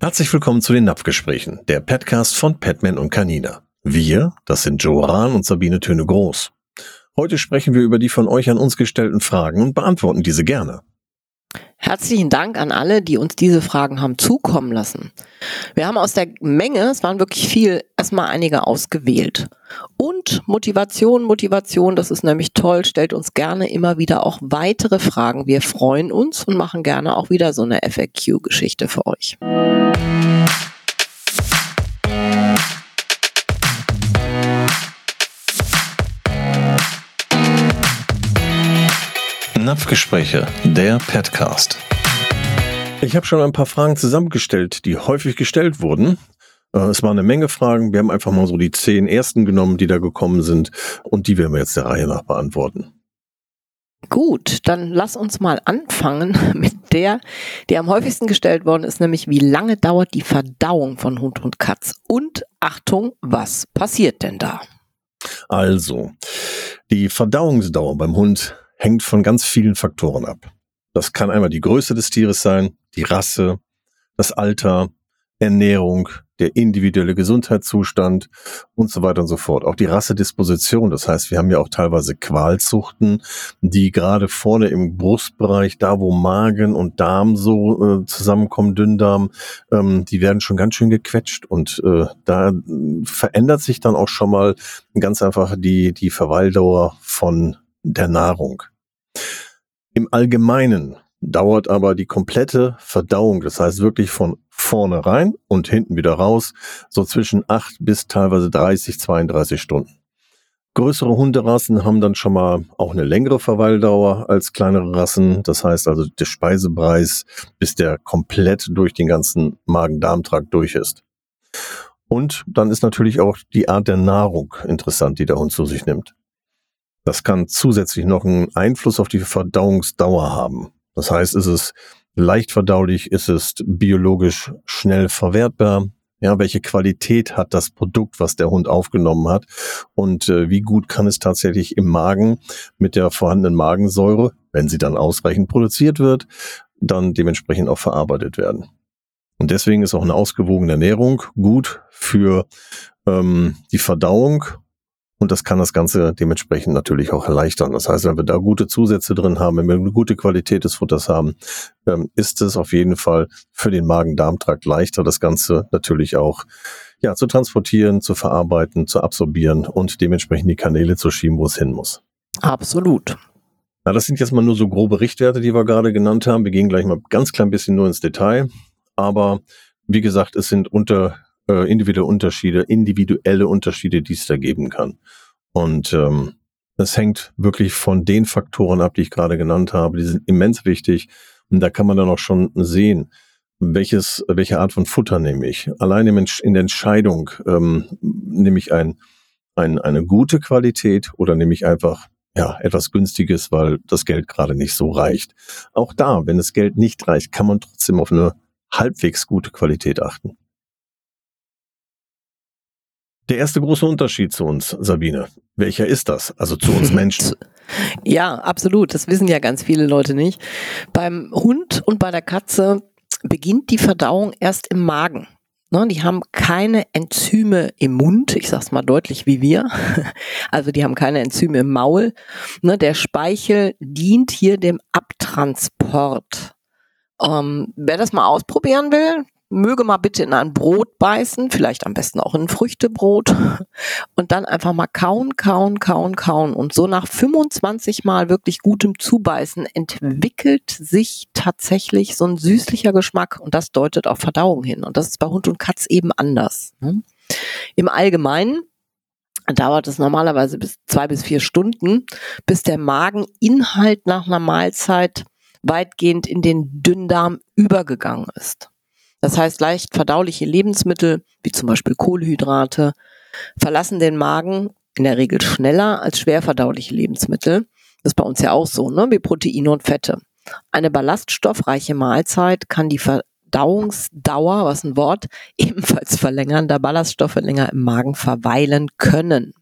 Herzlich willkommen zu den Napfgesprächen, der Podcast von Petman und Canina. Wir, das sind Joe Rahn und Sabine Töne Groß. Heute sprechen wir über die von euch an uns gestellten Fragen und beantworten diese gerne. Herzlichen Dank an alle, die uns diese Fragen haben zukommen lassen. Wir haben aus der Menge, es waren wirklich viel, erstmal einige ausgewählt. Und Motivation, Motivation, das ist nämlich toll, stellt uns gerne immer wieder auch weitere Fragen. Wir freuen uns und machen gerne auch wieder so eine FAQ-Geschichte für euch. Napfgespräche, der Petcast. Ich habe schon ein paar Fragen zusammengestellt, die häufig gestellt wurden. Äh, es waren eine Menge Fragen. Wir haben einfach mal so die zehn ersten genommen, die da gekommen sind. Und die werden wir jetzt der Reihe nach beantworten. Gut, dann lass uns mal anfangen mit der, die am häufigsten gestellt worden ist, nämlich wie lange dauert die Verdauung von Hund und Katz? Und Achtung, was passiert denn da? Also, die Verdauungsdauer beim Hund hängt von ganz vielen Faktoren ab. Das kann einmal die Größe des Tieres sein, die Rasse, das Alter, Ernährung, der individuelle Gesundheitszustand und so weiter und so fort. Auch die Rassedisposition. Das heißt, wir haben ja auch teilweise Qualzuchten, die gerade vorne im Brustbereich, da wo Magen und Darm so äh, zusammenkommen, Dünndarm, ähm, die werden schon ganz schön gequetscht und äh, da verändert sich dann auch schon mal ganz einfach die, die Verweildauer von der Nahrung. Im Allgemeinen dauert aber die komplette Verdauung, das heißt wirklich von vorne rein und hinten wieder raus, so zwischen acht bis teilweise 30, 32 Stunden. Größere Hunderassen haben dann schon mal auch eine längere Verweildauer als kleinere Rassen. Das heißt also der Speisepreis, bis der komplett durch den ganzen Magen-Darm-Trakt durch ist. Und dann ist natürlich auch die Art der Nahrung interessant, die der Hund zu sich nimmt. Das kann zusätzlich noch einen Einfluss auf die Verdauungsdauer haben. Das heißt, ist es leicht verdaulich, ist es biologisch schnell verwertbar, ja, welche Qualität hat das Produkt, was der Hund aufgenommen hat und äh, wie gut kann es tatsächlich im Magen mit der vorhandenen Magensäure, wenn sie dann ausreichend produziert wird, dann dementsprechend auch verarbeitet werden. Und deswegen ist auch eine ausgewogene Ernährung gut für ähm, die Verdauung und das kann das Ganze dementsprechend natürlich auch erleichtern. Das heißt, wenn wir da gute Zusätze drin haben, wenn wir eine gute Qualität des Futters haben, ähm, ist es auf jeden Fall für den Magen-Darm-Trakt leichter, das Ganze natürlich auch ja, zu transportieren, zu verarbeiten, zu absorbieren und dementsprechend die Kanäle zu schieben, wo es hin muss. Absolut. Na, das sind jetzt mal nur so grobe Richtwerte, die wir gerade genannt haben. Wir gehen gleich mal ganz klein bisschen nur ins Detail. Aber wie gesagt, es sind unter äh, individuelle Unterschiede, individuelle Unterschiede, die es da geben kann. Und ähm, das hängt wirklich von den Faktoren ab, die ich gerade genannt habe. Die sind immens wichtig. Und da kann man dann auch schon sehen, welches, welche Art von Futter nehme ich. Allein in der Entscheidung ähm, nehme ich ein, ein, eine gute Qualität oder nehme ich einfach ja, etwas Günstiges, weil das Geld gerade nicht so reicht. Auch da, wenn das Geld nicht reicht, kann man trotzdem auf eine halbwegs gute Qualität achten. Der erste große Unterschied zu uns, Sabine, welcher ist das? Also zu uns Menschen. Ja, absolut. Das wissen ja ganz viele Leute nicht. Beim Hund und bei der Katze beginnt die Verdauung erst im Magen. Ne, die haben keine Enzyme im Mund, ich sag's mal deutlich wie wir. Also die haben keine Enzyme im Maul. Ne, der Speichel dient hier dem Abtransport. Ähm, wer das mal ausprobieren will, möge mal bitte in ein Brot beißen, vielleicht am besten auch in ein Früchtebrot und dann einfach mal kauen, kauen, kauen, kauen. Und so nach 25 Mal wirklich gutem Zubeißen entwickelt sich tatsächlich so ein süßlicher Geschmack und das deutet auf Verdauung hin. Und das ist bei Hund und Katz eben anders. Ne? Im Allgemeinen dauert es normalerweise bis zwei bis vier Stunden, bis der Mageninhalt nach einer Mahlzeit weitgehend in den Dünndarm übergegangen ist. Das heißt, leicht verdauliche Lebensmittel, wie zum Beispiel Kohlenhydrate, verlassen den Magen in der Regel schneller als schwer verdauliche Lebensmittel. Das ist bei uns ja auch so, ne? wie Proteine und Fette. Eine ballaststoffreiche Mahlzeit kann die Verdauungsdauer, was ein Wort, ebenfalls verlängern, da Ballaststoffe länger im Magen verweilen können.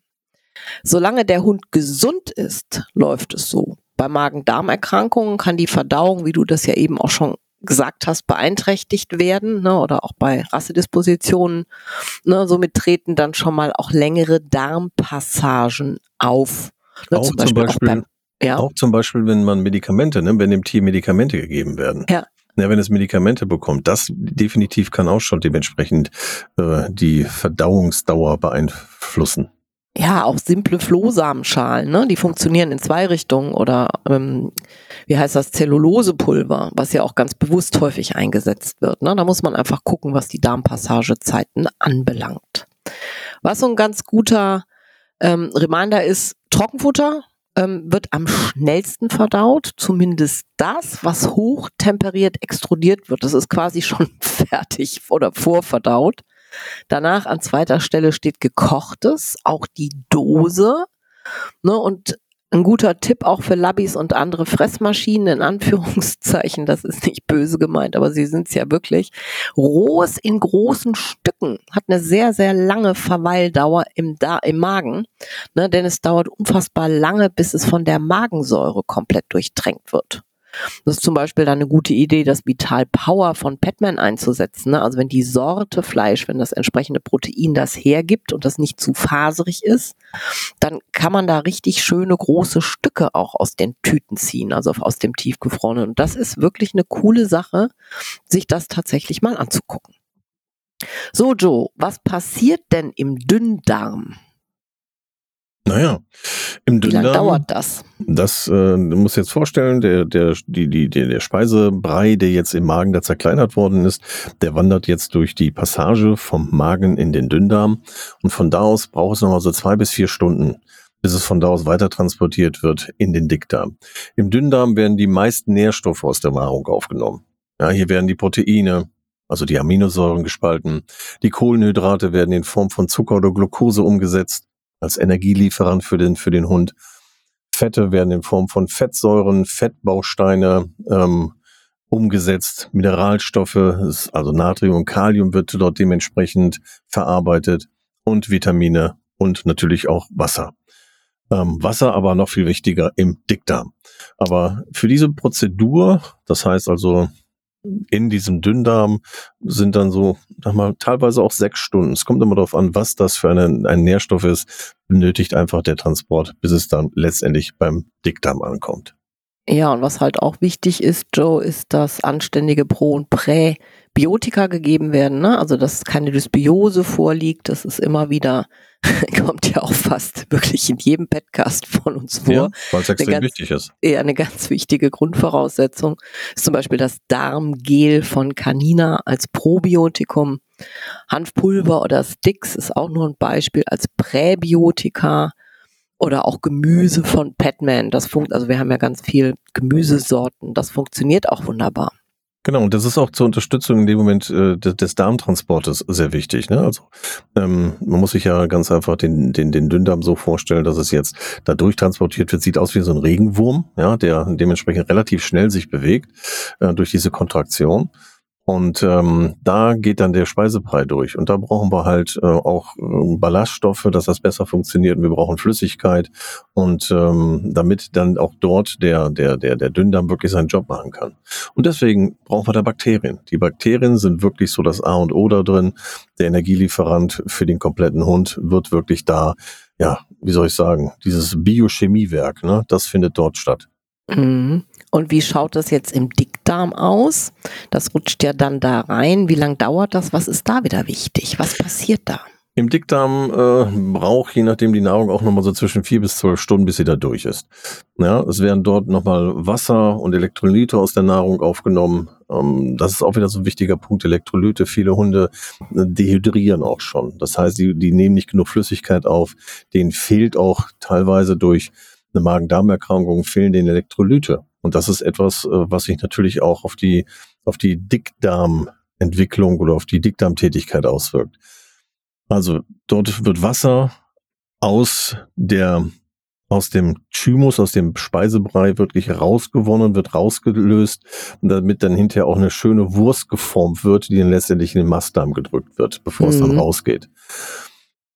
Solange der Hund gesund ist, läuft es so. Bei Magen-Darm-Erkrankungen kann die Verdauung, wie du das ja eben auch schon gesagt hast, beeinträchtigt werden ne, oder auch bei Rassedispositionen. Ne, somit treten dann schon mal auch längere Darmpassagen auf. Ne, auch zum Beispiel, zum Beispiel auch, beim, ja. auch zum Beispiel, wenn man Medikamente, ne, wenn dem Tier Medikamente gegeben werden. Ja. Ja, wenn es Medikamente bekommt, das definitiv kann auch schon dementsprechend äh, die Verdauungsdauer beeinflussen ja, auch simple Flohsamenschalen, ne? die funktionieren in zwei Richtungen oder ähm, wie heißt das, Zellulosepulver, was ja auch ganz bewusst häufig eingesetzt wird. Ne? Da muss man einfach gucken, was die Darmpassagezeiten anbelangt. Was so ein ganz guter ähm, Reminder ist, Trockenfutter ähm, wird am schnellsten verdaut, zumindest das, was hochtemperiert extrudiert wird. Das ist quasi schon fertig oder vorverdaut. Danach an zweiter Stelle steht gekochtes, auch die Dose. Ne, und ein guter Tipp auch für Labbys und andere Fressmaschinen in Anführungszeichen, das ist nicht böse gemeint, aber sie sind es ja wirklich. Rohes in großen Stücken hat eine sehr, sehr lange Verweildauer im, da im Magen, ne, denn es dauert unfassbar lange, bis es von der Magensäure komplett durchtränkt wird. Das ist zum Beispiel dann eine gute Idee, das Vital Power von Petman einzusetzen. Ne? Also wenn die Sorte Fleisch, wenn das entsprechende Protein das hergibt und das nicht zu faserig ist, dann kann man da richtig schöne große Stücke auch aus den Tüten ziehen, also aus dem tiefgefrorenen. Und das ist wirklich eine coole Sache, sich das tatsächlich mal anzugucken. So, Joe, was passiert denn im Dünndarm? Naja, im Dünndarm. Wie lange dauert das? Das äh, muss jetzt vorstellen, der, der, die, die, der Speisebrei, der jetzt im Magen da zerkleinert worden ist, der wandert jetzt durch die Passage vom Magen in den Dünndarm. Und von da aus braucht es nochmal so zwei bis vier Stunden, bis es von da aus weiter transportiert wird in den Dickdarm. Im Dünndarm werden die meisten Nährstoffe aus der Nahrung aufgenommen. Ja, hier werden die Proteine, also die Aminosäuren gespalten. Die Kohlenhydrate werden in Form von Zucker oder Glucose umgesetzt als Energielieferant für den, für den Hund. Fette werden in Form von Fettsäuren, Fettbausteine ähm, umgesetzt, Mineralstoffe, also Natrium und Kalium wird dort dementsprechend verarbeitet und Vitamine und natürlich auch Wasser. Ähm, Wasser aber noch viel wichtiger im Dickdarm. Aber für diese Prozedur, das heißt also in diesem Dünndarm sind dann so, sag mal, teilweise auch sechs Stunden. Es kommt immer darauf an, was das für eine, ein Nährstoff ist, benötigt einfach der Transport, bis es dann letztendlich beim Dickdarm ankommt. Ja, und was halt auch wichtig ist, Joe, ist, dass anständige Pro- und Präbiotika gegeben werden. Ne? Also, dass keine Dysbiose vorliegt. Das ist immer wieder, kommt ja auch fast wirklich in jedem Podcast von uns vor. Ja, weil es extrem ganz, wichtig ist. Ja, eine ganz wichtige Grundvoraussetzung ist zum Beispiel das Darmgel von Canina als Probiotikum. Hanfpulver oder Sticks ist auch nur ein Beispiel als Präbiotika oder auch Gemüse von Petman. Das funkt, also wir haben ja ganz viel Gemüsesorten. Das funktioniert auch wunderbar. Genau, und das ist auch zur Unterstützung in dem Moment äh, des, des Darmtransportes sehr wichtig. Ne? Also ähm, man muss sich ja ganz einfach den, den, den Dünndarm so vorstellen, dass es jetzt da durchtransportiert wird, sieht aus wie so ein Regenwurm, ja, der dementsprechend relativ schnell sich bewegt äh, durch diese Kontraktion. Und ähm, da geht dann der Speisebrei durch. Und da brauchen wir halt äh, auch äh, Ballaststoffe, dass das besser funktioniert. Und wir brauchen Flüssigkeit. Und ähm, damit dann auch dort der, der, der, der Dünndarm wirklich seinen Job machen kann. Und deswegen brauchen wir da Bakterien. Die Bakterien sind wirklich so das A und O da drin. Der Energielieferant für den kompletten Hund wird wirklich da, ja, wie soll ich sagen, dieses Biochemiewerk, ne, das findet dort statt. Mhm. Und wie schaut das jetzt im Dickdarm aus? Das rutscht ja dann da rein. Wie lange dauert das? Was ist da wieder wichtig? Was passiert da? Im Dickdarm äh, braucht je nachdem die Nahrung auch nochmal so zwischen vier bis zwölf Stunden, bis sie da durch ist. Ja, es werden dort nochmal Wasser und Elektrolyte aus der Nahrung aufgenommen. Ähm, das ist auch wieder so ein wichtiger Punkt. Elektrolyte, viele Hunde äh, dehydrieren auch schon. Das heißt, die, die nehmen nicht genug Flüssigkeit auf. Denen fehlt auch teilweise durch eine Magen-Darm-Erkrankung fehlen den Elektrolyte. Und das ist etwas, äh, was sich natürlich auch auf die, auf die Dickdarmentwicklung oder auf die Dickdarmtätigkeit auswirkt. Also dort wird Wasser aus der aus dem Thymus, aus dem Speisebrei wirklich rausgewonnen, wird rausgelöst, damit dann hinterher auch eine schöne Wurst geformt wird, die dann letztendlich in den Mastdarm gedrückt wird, bevor mhm. es dann mhm. rausgeht.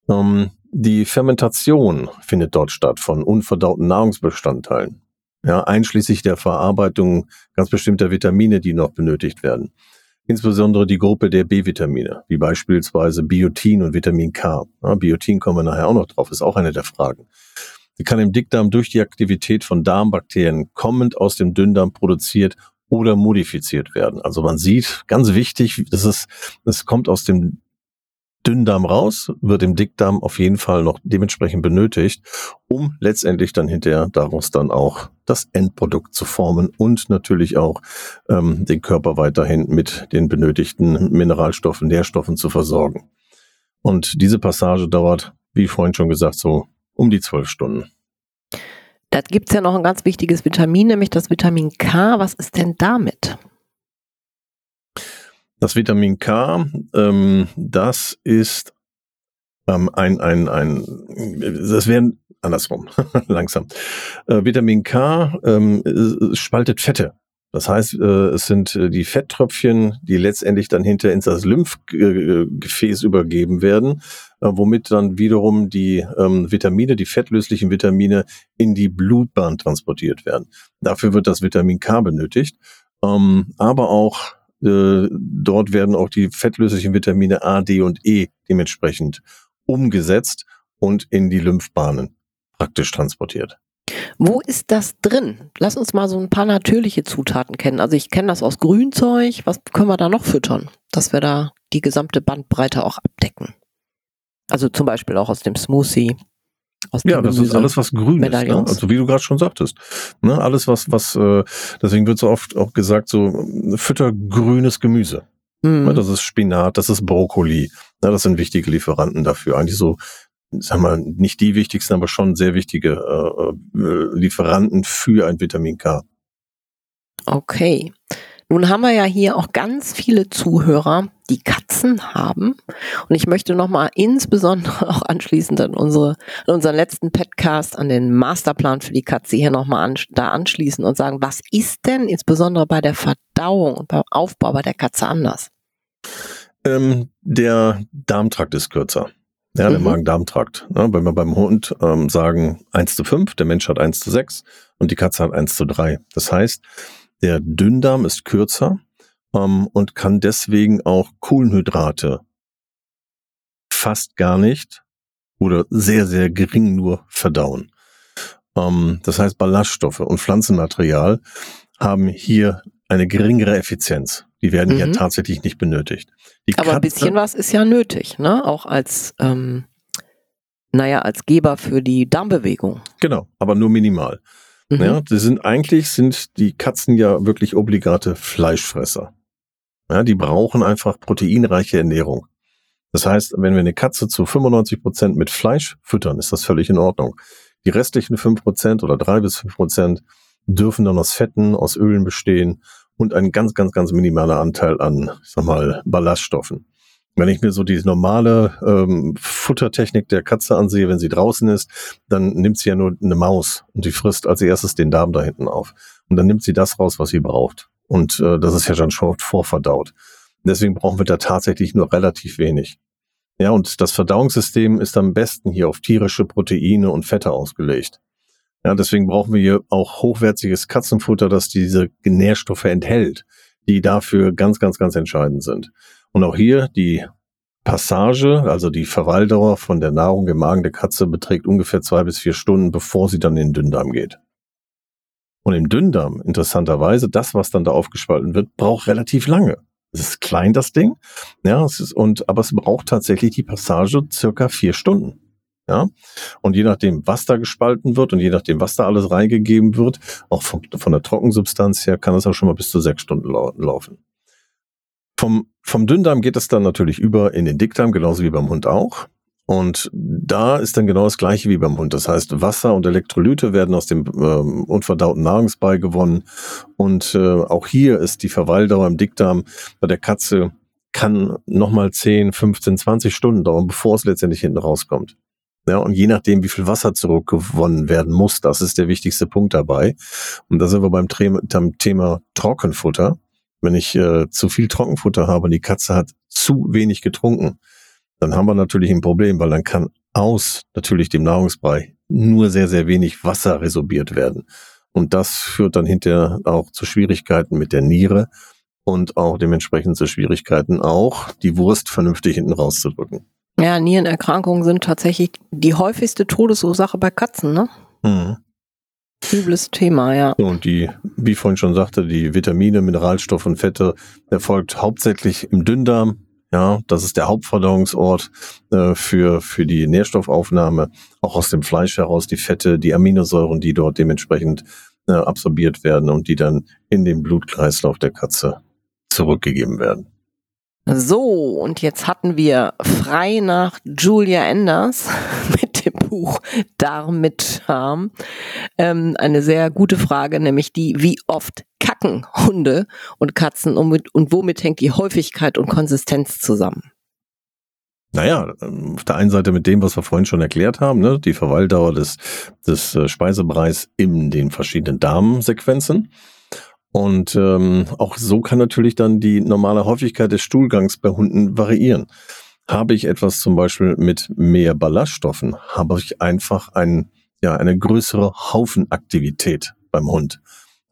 Ähm, die Fermentation findet dort statt von unverdauten Nahrungsbestandteilen. Ja, einschließlich der Verarbeitung ganz bestimmter Vitamine, die noch benötigt werden. Insbesondere die Gruppe der B-Vitamine, wie beispielsweise Biotin und Vitamin K. Ja, Biotin kommen wir nachher auch noch drauf, ist auch eine der Fragen. Sie kann im Dickdarm durch die Aktivität von Darmbakterien kommend aus dem Dünndarm produziert oder modifiziert werden. Also man sieht, ganz wichtig, das ist, es kommt aus dem Dünndarm raus, wird im Dickdarm auf jeden Fall noch dementsprechend benötigt, um letztendlich dann hinterher daraus dann auch das Endprodukt zu formen und natürlich auch ähm, den Körper weiterhin mit den benötigten Mineralstoffen, Nährstoffen zu versorgen. Und diese Passage dauert, wie vorhin schon gesagt, so um die zwölf Stunden. Da gibt's ja noch ein ganz wichtiges Vitamin, nämlich das Vitamin K. Was ist denn damit? Das Vitamin K, ähm, das ist ähm, ein, ein, ein, das wären andersrum, langsam. Äh, Vitamin K ähm, spaltet Fette. Das heißt, äh, es sind äh, die Fetttröpfchen, die letztendlich dann hinter ins das Lymphgefäß übergeben werden, äh, womit dann wiederum die ähm, Vitamine, die fettlöslichen Vitamine in die Blutbahn transportiert werden. Dafür wird das Vitamin K benötigt, ähm, aber auch äh, dort werden auch die fettlöslichen Vitamine A, D und E dementsprechend umgesetzt und in die Lymphbahnen praktisch transportiert. Wo ist das drin? Lass uns mal so ein paar natürliche Zutaten kennen. Also ich kenne das aus Grünzeug. Was können wir da noch füttern, dass wir da die gesamte Bandbreite auch abdecken? Also zum Beispiel auch aus dem Smoothie. Aus ja, das ist alles, was grün ist. Ne? Also wie du gerade schon sagtest. Ne? Alles, was, was, äh, deswegen wird so oft auch gesagt, so fütter grünes Gemüse. Mhm. Ne? Das ist Spinat, das ist Brokkoli. Ne? Das sind wichtige Lieferanten dafür. Eigentlich so, sagen wir, nicht die wichtigsten, aber schon sehr wichtige äh, äh, Lieferanten für ein Vitamin K. Okay. Nun haben wir ja hier auch ganz viele Zuhörer, die Katzen haben. Und ich möchte nochmal insbesondere auch anschließend an, unsere, an unseren letzten Podcast, an den Masterplan für die Katze hier nochmal an, da anschließen und sagen, was ist denn insbesondere bei der Verdauung und beim Aufbau bei der Katze anders? Ähm, der Darmtrakt ist kürzer. Ja, der mhm. Magen-Darm-Trakt. Ja, wenn wir beim Hund ähm, sagen 1 zu 5, der Mensch hat 1 zu 6 und die Katze hat 1 zu 3. Das heißt, der Dünndarm ist kürzer ähm, und kann deswegen auch Kohlenhydrate fast gar nicht oder sehr, sehr gering nur verdauen. Ähm, das heißt, Ballaststoffe und Pflanzenmaterial haben hier eine geringere Effizienz. Die werden mhm. hier tatsächlich nicht benötigt. Die Aber Katze, ein bisschen was ist ja nötig, ne? Auch als, ähm, naja, als Geber für die Darmbewegung. Genau, aber nur minimal. Mhm. Ja, die sind eigentlich sind die Katzen ja wirklich obligate Fleischfresser. Ja, die brauchen einfach proteinreiche Ernährung. Das heißt, wenn wir eine Katze zu 95 Prozent mit Fleisch füttern, ist das völlig in Ordnung. Die restlichen 5 Prozent oder drei bis fünf Prozent dürfen dann aus Fetten, aus Ölen bestehen und ein ganz, ganz, ganz minimaler Anteil an, ich sag mal, Ballaststoffen. Wenn ich mir so die normale ähm, Futtertechnik der Katze ansehe, wenn sie draußen ist, dann nimmt sie ja nur eine Maus und die frisst als erstes den Darm da hinten auf. Und dann nimmt sie das raus, was sie braucht. Und äh, das ist ja schon schon vorverdaut. Deswegen brauchen wir da tatsächlich nur relativ wenig. Ja, und das Verdauungssystem ist am besten hier auf tierische Proteine und Fette ausgelegt. Ja, deswegen brauchen wir hier auch hochwertiges Katzenfutter, das diese Nährstoffe enthält, die dafür ganz, ganz, ganz entscheidend sind. Und auch hier die Passage, also die Verweildauer von der Nahrung im Magen der Katze beträgt ungefähr zwei bis vier Stunden, bevor sie dann in den Dünndarm geht. Und im Dünndarm, interessanterweise, das, was dann da aufgespalten wird, braucht relativ lange. Es ist klein, das Ding. Ja, es ist, und, aber es braucht tatsächlich die Passage circa vier Stunden. Ja, und je nachdem, was da gespalten wird und je nachdem, was da alles reingegeben wird, auch von, von der Trockensubstanz her, kann es auch schon mal bis zu sechs Stunden lau laufen. Vom, vom Dünndarm geht es dann natürlich über in den Dickdarm, genauso wie beim Hund auch. Und da ist dann genau das gleiche wie beim Hund. Das heißt, Wasser und Elektrolyte werden aus dem ähm, unverdauten Nahrungsbrei gewonnen. Und äh, auch hier ist die Verweildauer im Dickdarm bei der Katze kann nochmal 10, 15, 20 Stunden dauern, bevor es letztendlich hinten rauskommt. Ja, und je nachdem, wie viel Wasser zurückgewonnen werden muss, das ist der wichtigste Punkt dabei. Und da sind wir beim Thema Trockenfutter wenn ich äh, zu viel Trockenfutter habe und die Katze hat zu wenig getrunken, dann haben wir natürlich ein Problem, weil dann kann aus natürlich dem Nahrungsbrei nur sehr, sehr wenig Wasser resorbiert werden. Und das führt dann hinterher auch zu Schwierigkeiten mit der Niere und auch dementsprechend zu Schwierigkeiten auch, die Wurst vernünftig hinten rauszudrücken. Ja, Nierenerkrankungen sind tatsächlich die häufigste Todesursache bei Katzen, ne? Mhm. Übles Thema, ja. Und die, wie ich vorhin schon sagte, die Vitamine, Mineralstoffe und Fette erfolgt hauptsächlich im Dünndarm. Ja, das ist der Hauptverdauungsort äh, für, für die Nährstoffaufnahme. Auch aus dem Fleisch heraus die Fette, die Aminosäuren, die dort dementsprechend äh, absorbiert werden und die dann in den Blutkreislauf der Katze zurückgegeben werden. So, und jetzt hatten wir frei nach Julia Enders mit Buch Darm mit Charme ähm, eine sehr gute Frage, nämlich die, wie oft kacken Hunde und Katzen und, mit, und womit hängt die Häufigkeit und Konsistenz zusammen? Naja, ähm, auf der einen Seite mit dem, was wir vorhin schon erklärt haben, ne, die Verweildauer des, des äh, Speisebereichs in den verschiedenen Darmsequenzen. Und ähm, auch so kann natürlich dann die normale Häufigkeit des Stuhlgangs bei Hunden variieren. Habe ich etwas zum Beispiel mit mehr Ballaststoffen, habe ich einfach ein, ja, eine größere Haufenaktivität beim Hund.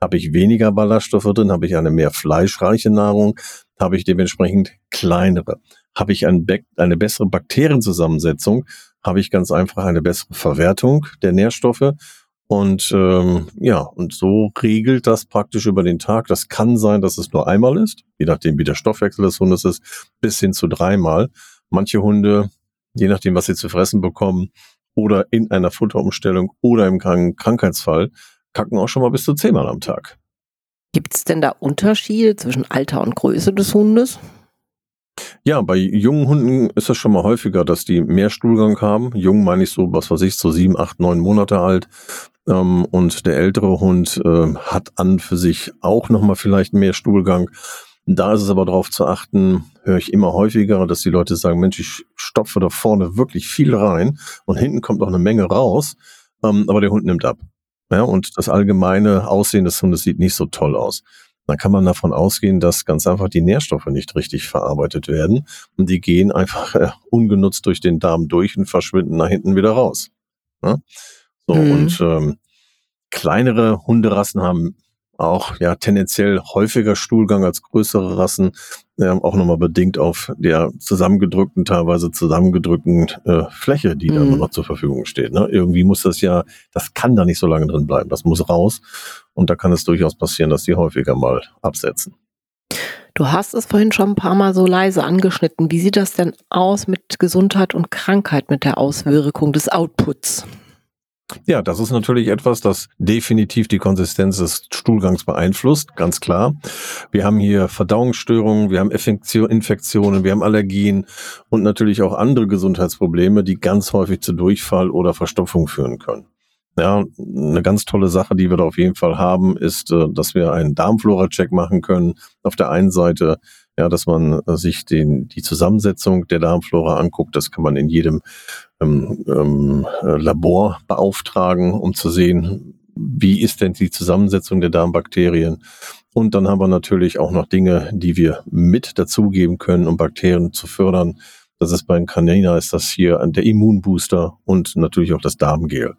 Habe ich weniger Ballaststoffe drin, habe ich eine mehr fleischreiche Nahrung, habe ich dementsprechend kleinere. Habe ich ein eine bessere Bakterienzusammensetzung, habe ich ganz einfach eine bessere Verwertung der Nährstoffe und ähm, ja, und so regelt das praktisch über den Tag. Das kann sein, dass es nur einmal ist, je nachdem, wie der Stoffwechsel des Hundes ist, bis hin zu dreimal. Manche Hunde, je nachdem, was sie zu fressen bekommen, oder in einer Futterumstellung oder im Krankheitsfall, kacken auch schon mal bis zu zehnmal am Tag. Gibt es denn da Unterschiede zwischen Alter und Größe des Hundes? Ja, bei jungen Hunden ist es schon mal häufiger, dass die mehr Stuhlgang haben. Jung meine ich so, was weiß ich, so sieben, acht, neun Monate alt. Ähm, und der ältere Hund äh, hat an für sich auch nochmal vielleicht mehr Stuhlgang. Da ist es aber darauf zu achten, höre ich immer häufiger, dass die Leute sagen, Mensch, ich stopfe da vorne wirklich viel rein und hinten kommt auch eine Menge raus, ähm, aber der Hund nimmt ab. Ja, und das allgemeine Aussehen des Hundes sieht nicht so toll aus dann kann man davon ausgehen, dass ganz einfach die Nährstoffe nicht richtig verarbeitet werden und die gehen einfach äh, ungenutzt durch den Darm durch und verschwinden nach hinten wieder raus. Ja? So mhm. und ähm, kleinere Hunderassen haben auch ja tendenziell häufiger Stuhlgang als größere Rassen, äh, auch nochmal bedingt auf der zusammengedrückten, teilweise zusammengedrückten äh, Fläche, die mhm. da noch zur Verfügung steht. Ne? Irgendwie muss das ja, das kann da nicht so lange drin bleiben, das muss raus und da kann es durchaus passieren, dass die häufiger mal absetzen. Du hast es vorhin schon ein paar Mal so leise angeschnitten. Wie sieht das denn aus mit Gesundheit und Krankheit, mit der Auswirkung des Outputs? Ja, das ist natürlich etwas, das definitiv die Konsistenz des Stuhlgangs beeinflusst, ganz klar. Wir haben hier Verdauungsstörungen, wir haben Infektionen, wir haben Allergien und natürlich auch andere Gesundheitsprobleme, die ganz häufig zu Durchfall oder Verstopfung führen können. Ja, eine ganz tolle Sache, die wir da auf jeden Fall haben, ist, äh, dass wir einen Darmflora-Check machen können. Auf der einen Seite, ja, dass man äh, sich den, die Zusammensetzung der Darmflora anguckt. Das kann man in jedem ähm, ähm, äh, Labor beauftragen, um zu sehen, wie ist denn die Zusammensetzung der Darmbakterien. Und dann haben wir natürlich auch noch Dinge, die wir mit dazugeben können, um Bakterien zu fördern. Das ist bei Canina ist das hier der Immunbooster und natürlich auch das Darmgel.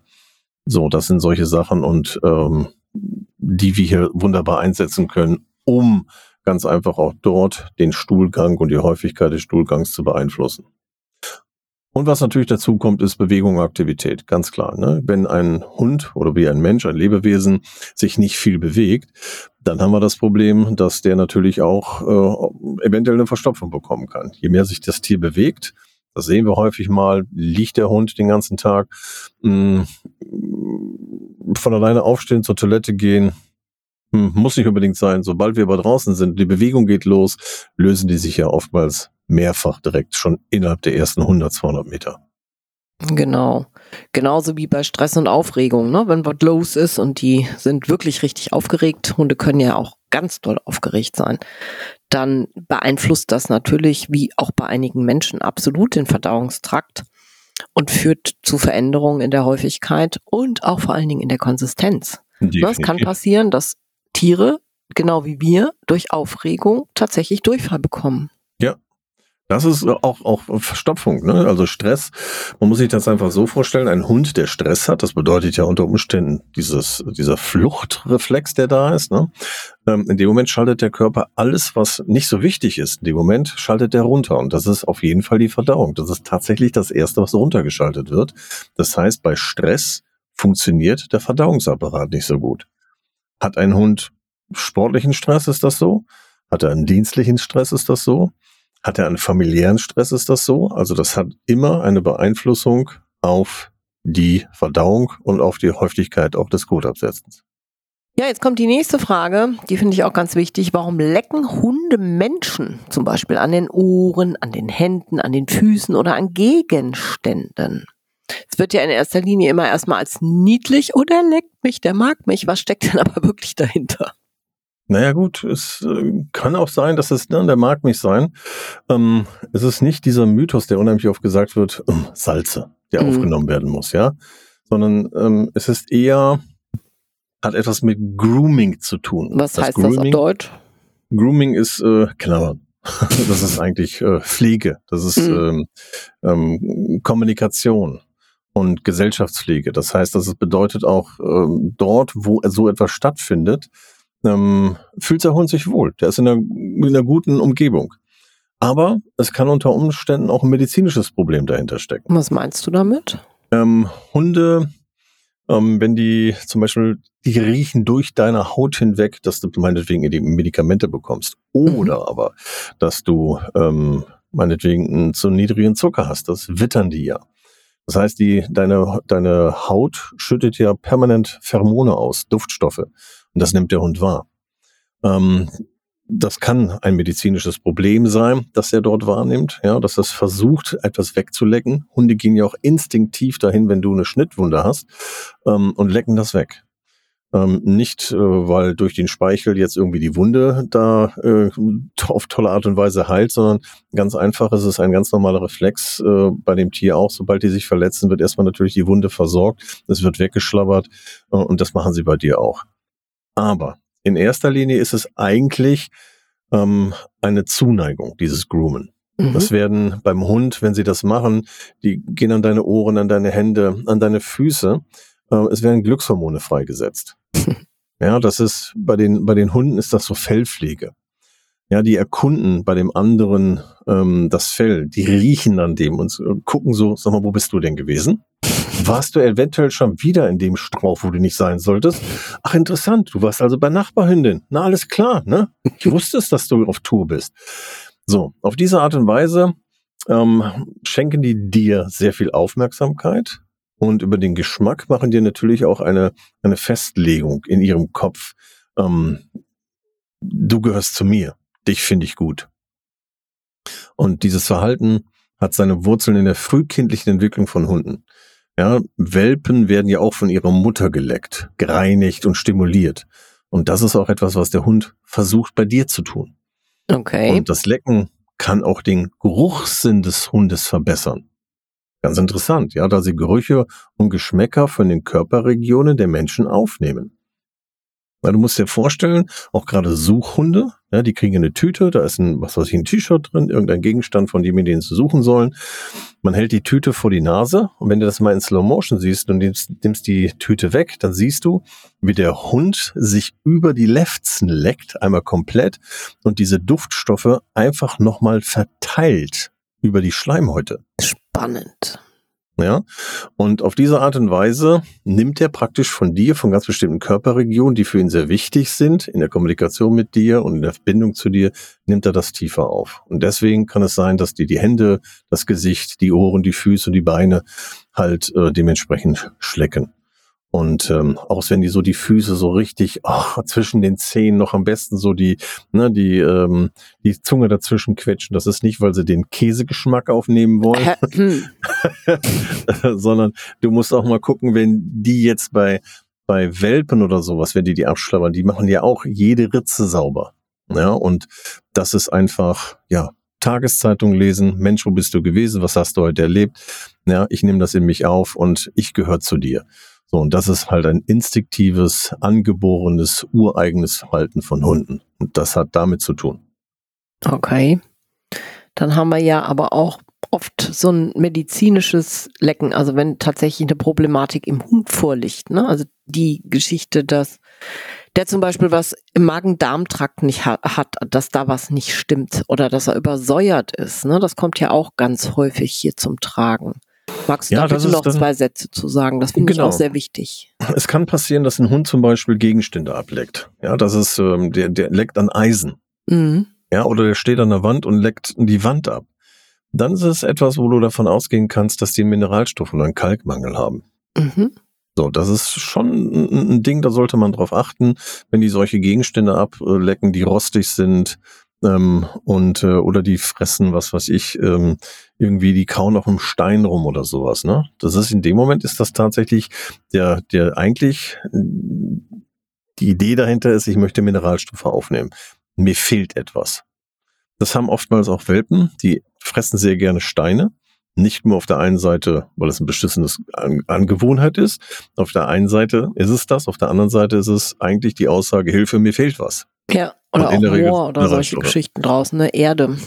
So, das sind solche Sachen und ähm, die wir hier wunderbar einsetzen können, um ganz einfach auch dort den Stuhlgang und die Häufigkeit des Stuhlgangs zu beeinflussen. Und was natürlich dazu kommt, ist Bewegung und Aktivität, ganz klar. Ne? Wenn ein Hund oder wie ein Mensch, ein Lebewesen sich nicht viel bewegt, dann haben wir das Problem, dass der natürlich auch äh, eventuell eine Verstopfung bekommen kann. Je mehr sich das Tier bewegt, das sehen wir häufig mal, liegt der Hund den ganzen Tag, mh, mm, von alleine aufstehen, zur Toilette gehen, hm, muss nicht unbedingt sein. Sobald wir aber draußen sind, die Bewegung geht los, lösen die sich ja oftmals mehrfach direkt schon innerhalb der ersten 100, 200 Meter. Genau. Genauso wie bei Stress und Aufregung, ne? wenn was los ist und die sind wirklich richtig aufgeregt. Hunde können ja auch ganz doll aufgeregt sein. Dann beeinflusst das natürlich, wie auch bei einigen Menschen, absolut den Verdauungstrakt und führt zu Veränderungen in der Häufigkeit und auch vor allen Dingen in der Konsistenz. Es kann passieren, dass Tiere, genau wie wir, durch Aufregung tatsächlich Durchfall bekommen. Das ist auch, auch Verstopfung, ne? also Stress. Man muss sich das einfach so vorstellen, ein Hund, der Stress hat, das bedeutet ja unter Umständen dieses, dieser Fluchtreflex, der da ist. Ne? Ähm, in dem Moment schaltet der Körper alles, was nicht so wichtig ist, in dem Moment schaltet der runter. Und das ist auf jeden Fall die Verdauung. Das ist tatsächlich das Erste, was runtergeschaltet wird. Das heißt, bei Stress funktioniert der Verdauungsapparat nicht so gut. Hat ein Hund sportlichen Stress, ist das so? Hat er einen dienstlichen Stress, ist das so? Hat er einen familiären Stress, ist das so? Also das hat immer eine Beeinflussung auf die Verdauung und auf die Häufigkeit auch des Kotabsetzens. Ja, jetzt kommt die nächste Frage, die finde ich auch ganz wichtig. Warum lecken Hunde Menschen zum Beispiel an den Ohren, an den Händen, an den Füßen oder an Gegenständen? Es wird ja in erster Linie immer erstmal als niedlich, oder oh, leckt mich, der mag mich. Was steckt denn aber wirklich dahinter? Naja gut, es äh, kann auch sein, dass es, ne, der mag mich sein. Ähm, es ist nicht dieser Mythos, der unheimlich oft gesagt wird, ähm, Salze, der mhm. aufgenommen werden muss, ja. Sondern ähm, es ist eher, hat etwas mit Grooming zu tun. Was das heißt Grooming, das auf Deutsch? Grooming ist äh, Klammern. das ist eigentlich äh, Pflege, das ist mhm. ähm, ähm, Kommunikation und Gesellschaftspflege. Das heißt, das bedeutet auch ähm, dort, wo so etwas stattfindet, ähm, fühlt der Hund sich wohl. Der ist in einer, in einer guten Umgebung. Aber es kann unter Umständen auch ein medizinisches Problem dahinter stecken. Was meinst du damit? Ähm, Hunde, ähm, wenn die zum Beispiel, die riechen durch deine Haut hinweg, dass du meinetwegen die Medikamente bekommst. Oder mhm. aber, dass du ähm, meinetwegen einen zu niedrigen Zucker hast. Das wittern die ja. Das heißt, die, deine, deine Haut schüttet ja permanent Pheromone aus, Duftstoffe. Und das nimmt der Hund wahr. Ähm, das kann ein medizinisches Problem sein, das er dort wahrnimmt, ja, dass das versucht, etwas wegzulecken. Hunde gehen ja auch instinktiv dahin, wenn du eine Schnittwunde hast, ähm, und lecken das weg. Ähm, nicht, äh, weil durch den Speichel jetzt irgendwie die Wunde da äh, auf tolle Art und Weise heilt, sondern ganz einfach ist es ein ganz normaler Reflex äh, bei dem Tier auch. Sobald die sich verletzen, wird erstmal natürlich die Wunde versorgt, es wird weggeschlabbert äh, und das machen sie bei dir auch. Aber in erster Linie ist es eigentlich ähm, eine Zuneigung, dieses Groomen. Mhm. Das werden beim Hund, wenn sie das machen, die gehen an deine Ohren, an deine Hände, an deine Füße. Äh, es werden Glückshormone freigesetzt. ja, das ist bei den bei den Hunden ist das so Fellpflege. Ja, die erkunden bei dem anderen ähm, das Fell, die riechen an dem und gucken so, sag mal, wo bist du denn gewesen? Warst du eventuell schon wieder in dem Strauch, wo du nicht sein solltest? Ach, interessant. Du warst also bei Nachbarhündin. Na, alles klar, ne? Ich wusste es, dass du auf Tour bist. So, auf diese Art und Weise ähm, schenken die dir sehr viel Aufmerksamkeit und über den Geschmack machen dir natürlich auch eine, eine Festlegung in ihrem Kopf. Ähm, du gehörst zu mir. Dich finde ich gut. Und dieses Verhalten hat seine Wurzeln in der frühkindlichen Entwicklung von Hunden. Ja, Welpen werden ja auch von ihrer Mutter geleckt, gereinigt und stimuliert. Und das ist auch etwas, was der Hund versucht bei dir zu tun. Okay. Und das Lecken kann auch den Geruchssinn des Hundes verbessern. Ganz interessant, ja, da sie Gerüche und Geschmäcker von den Körperregionen der Menschen aufnehmen. Na, du musst dir vorstellen, auch gerade Suchhunde, ja, die kriegen eine Tüte, da ist ein, was weiß ich, ein T-Shirt drin, irgendein Gegenstand, von dem den zu suchen sollen. Man hält die Tüte vor die Nase und wenn du das mal in Slow Motion siehst und nimmst, nimmst die Tüte weg, dann siehst du, wie der Hund sich über die Lefzen leckt, einmal komplett und diese Duftstoffe einfach nochmal verteilt über die Schleimhäute. Spannend. Ja, und auf diese Art und Weise nimmt er praktisch von dir, von ganz bestimmten Körperregionen, die für ihn sehr wichtig sind, in der Kommunikation mit dir und in der Verbindung zu dir, nimmt er das tiefer auf. Und deswegen kann es sein, dass dir die Hände, das Gesicht, die Ohren, die Füße und die Beine halt äh, dementsprechend schlecken. Und ähm, auch wenn die so die Füße so richtig oh, zwischen den Zehen noch am besten so die, ne, die, ähm, die Zunge dazwischen quetschen. Das ist nicht, weil sie den Käsegeschmack aufnehmen wollen, hm. sondern du musst auch mal gucken, wenn die jetzt bei, bei Welpen oder sowas, wenn die die abschlabbern, die machen ja auch jede Ritze sauber. Ja, und das ist einfach, ja, Tageszeitung lesen, Mensch, wo bist du gewesen, was hast du heute erlebt? Ja, ich nehme das in mich auf und ich gehöre zu dir. So, und das ist halt ein instinktives, angeborenes, ureigenes Verhalten von Hunden. Und das hat damit zu tun. Okay. dann haben wir ja aber auch oft so ein medizinisches Lecken, also wenn tatsächlich eine Problematik im Hund vorliegt. Ne? Also die Geschichte, dass der zum Beispiel was im Magen-Darm-Trakt nicht ha hat, dass da was nicht stimmt oder dass er übersäuert ist. Ne? Das kommt ja auch ganz häufig hier zum Tragen. Magst du ja, da bitte noch zwei Sätze zu sagen? Das finde genau. ich auch sehr wichtig. Es kann passieren, dass ein Hund zum Beispiel Gegenstände ableckt. Ja, das ist, ähm, der, der leckt an Eisen. Mhm. Ja, oder der steht an der Wand und leckt die Wand ab. Dann ist es etwas, wo du davon ausgehen kannst, dass die einen Mineralstoff oder einen Kalkmangel haben. Mhm. So, das ist schon ein Ding, da sollte man drauf achten, wenn die solche Gegenstände ablecken, die rostig sind ähm, und äh, oder die fressen, was weiß ich, ähm, irgendwie die kauen auf einem Stein rum oder sowas. Ne, das ist in dem Moment ist das tatsächlich der der eigentlich die Idee dahinter ist, ich möchte Mineralstoffe aufnehmen. Mir fehlt etwas. Das haben oftmals auch Welpen, die fressen sehr gerne Steine nicht nur auf der einen Seite, weil es ein beschissenes Angewohnheit ist. Auf der einen Seite ist es das, auf der anderen Seite ist es eigentlich die Aussage, Hilfe, mir fehlt was. Ja, oder auch Moor oder solche Geschichten draußen, ne? Erde.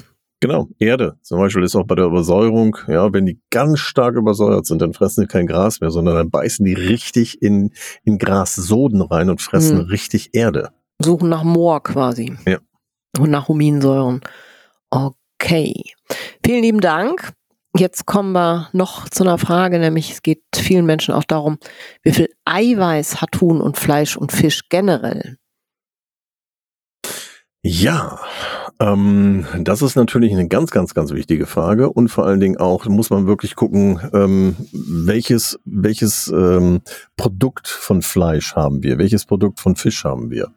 Genau, Erde. Zum Beispiel ist auch bei der Übersäuerung, ja, wenn die ganz stark übersäuert sind, dann fressen die kein Gras mehr, sondern dann beißen die richtig in, in Grassoden rein und fressen hm. richtig Erde. Suchen nach Moor quasi. Ja. Und nach Huminsäuren. Okay. Vielen lieben Dank. Jetzt kommen wir noch zu einer Frage, nämlich es geht vielen Menschen auch darum, wie viel Eiweiß hat Huhn und Fleisch und Fisch generell? Ja, ähm, das ist natürlich eine ganz, ganz, ganz wichtige Frage und vor allen Dingen auch muss man wirklich gucken, ähm, welches, welches ähm, Produkt von Fleisch haben wir, welches Produkt von Fisch haben wir.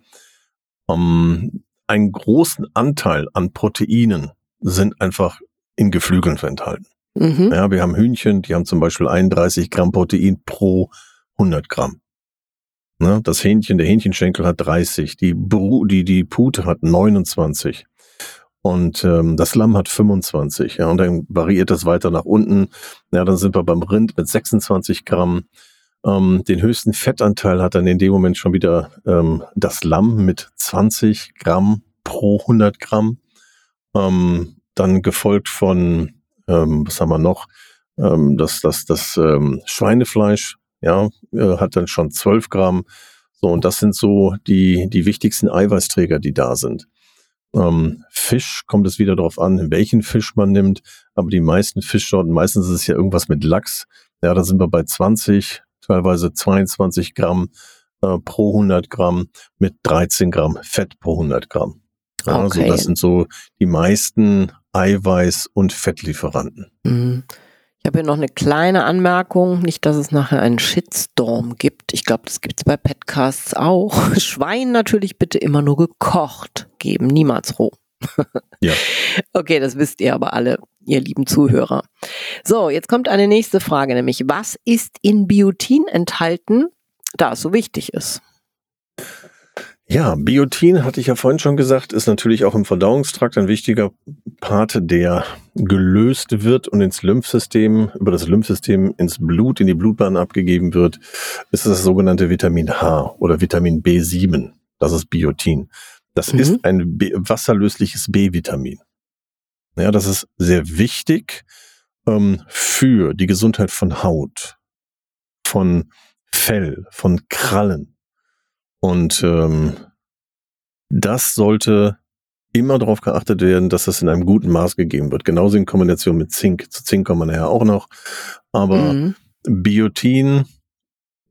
Ähm, einen großen Anteil an Proteinen sind einfach in Geflügeln enthalten. Mhm. Ja, wir haben Hühnchen, die haben zum Beispiel 31 Gramm Protein pro 100 Gramm. Ne, das Hähnchen, der Hähnchenschenkel hat 30, die, Bru, die, die Pute hat 29 und ähm, das Lamm hat 25. Ja, und dann variiert das weiter nach unten. Ja, dann sind wir beim Rind mit 26 Gramm. Ähm, den höchsten Fettanteil hat dann in dem Moment schon wieder ähm, das Lamm mit 20 Gramm pro 100 Gramm. Ähm, dann gefolgt von ähm, was haben wir noch? Ähm, das das, das ähm, Schweinefleisch, ja, äh, hat dann schon 12 Gramm. So, und das sind so die, die wichtigsten Eiweißträger, die da sind. Ähm, Fisch kommt es wieder darauf an, welchen Fisch man nimmt, aber die meisten Fischsorten, meistens ist es ja irgendwas mit Lachs. Ja, da sind wir bei 20, teilweise 22 Gramm äh, pro 100 Gramm mit 13 Gramm Fett pro 100 Gramm. Ja, okay. Also das sind so die meisten Eiweiß- und Fettlieferanten. Mhm. Ich habe hier noch eine kleine Anmerkung, nicht, dass es nachher einen Shitstorm gibt. Ich glaube, das gibt es bei Podcasts auch. Schwein natürlich bitte immer nur gekocht geben, niemals roh. ja. Okay, das wisst ihr aber alle, ihr lieben Zuhörer. So, jetzt kommt eine nächste Frage, nämlich was ist in Biotin enthalten, da es so wichtig ist? Ja, Biotin, hatte ich ja vorhin schon gesagt, ist natürlich auch im Verdauungstrakt ein wichtiger Part, der gelöst wird und ins Lymphsystem, über das Lymphsystem ins Blut, in die Blutbahn abgegeben wird, ist das sogenannte Vitamin H oder Vitamin B7. Das ist Biotin. Das mhm. ist ein B wasserlösliches B-Vitamin. Ja, das ist sehr wichtig ähm, für die Gesundheit von Haut, von Fell, von Krallen, und ähm, das sollte immer darauf geachtet werden, dass das in einem guten Maß gegeben wird. Genauso in Kombination mit Zink. Zu Zink kommen wir nachher auch noch. Aber mhm. Biotin